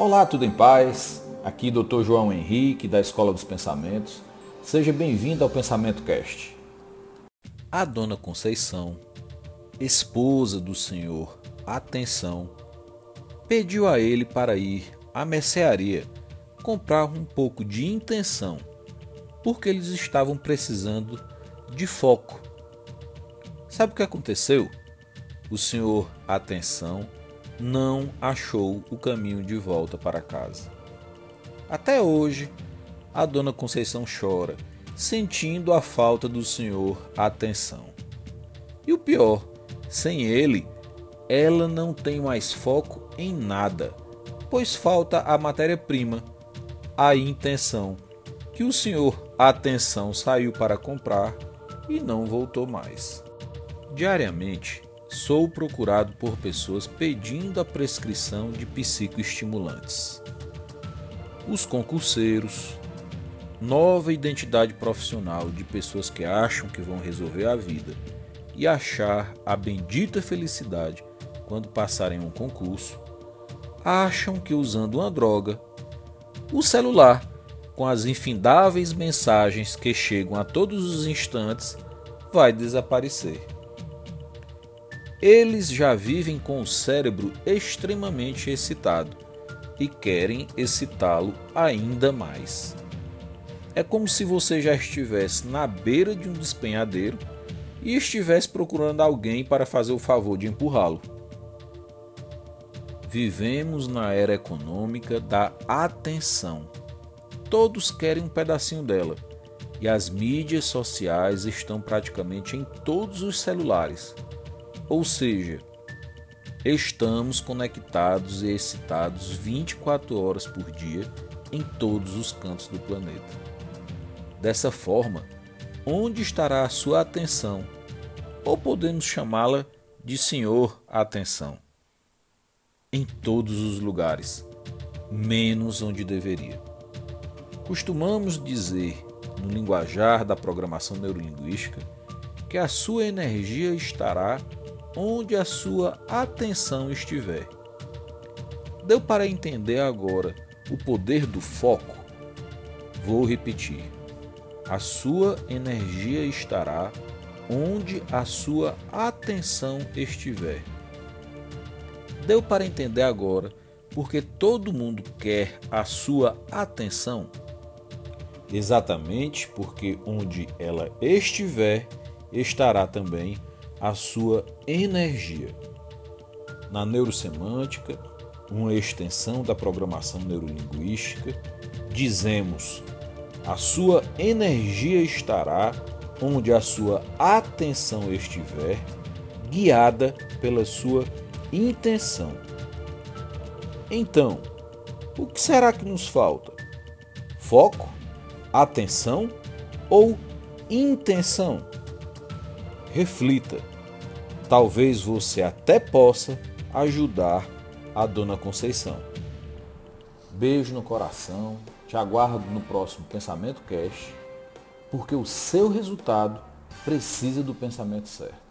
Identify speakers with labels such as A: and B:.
A: Olá, tudo em paz? Aqui Dr. João Henrique, da Escola dos Pensamentos. Seja bem-vindo ao Pensamento Cast.
B: A dona Conceição, esposa do senhor Atenção, pediu a ele para ir à mercearia comprar um pouco de intenção, porque eles estavam precisando de foco. Sabe o que aconteceu? O senhor Atenção não achou o caminho de volta para casa. Até hoje, a dona Conceição chora, sentindo a falta do senhor atenção. E o pior, sem ele, ela não tem mais foco em nada, pois falta a matéria-prima, a intenção, que o senhor atenção saiu para comprar e não voltou mais. Diariamente, sou procurado por pessoas pedindo a prescrição de psicoestimulantes. Os concurseiros, nova identidade profissional de pessoas que acham que vão resolver a vida e achar a bendita felicidade quando passarem um concurso, acham que usando uma droga, o celular, com as infindáveis mensagens que chegam a todos os instantes, vai desaparecer. Eles já vivem com o cérebro extremamente excitado e querem excitá-lo ainda mais. É como se você já estivesse na beira de um despenhadeiro e estivesse procurando alguém para fazer o favor de empurrá-lo. Vivemos na era econômica da atenção. Todos querem um pedacinho dela e as mídias sociais estão praticamente em todos os celulares ou seja, estamos conectados e excitados 24 horas por dia em todos os cantos do planeta. Dessa forma, onde estará a sua atenção? Ou podemos chamá-la de Senhor Atenção? Em todos os lugares, menos onde deveria. Costumamos dizer, no linguajar da programação neurolinguística, que a sua energia estará onde a sua atenção estiver. Deu para entender agora o poder do foco? Vou repetir. A sua energia estará onde a sua atenção estiver. Deu para entender agora porque todo mundo quer a sua atenção? Exatamente porque onde ela estiver, estará também a sua energia. Na neurosemântica, uma extensão da programação neurolinguística, dizemos: a sua energia estará onde a sua atenção estiver, guiada pela sua intenção. Então, o que será que nos falta? Foco, atenção ou intenção? Reflita. Talvez você até possa ajudar a Dona Conceição. Beijo no coração, te aguardo no próximo Pensamento Cash, porque o seu resultado precisa do pensamento certo.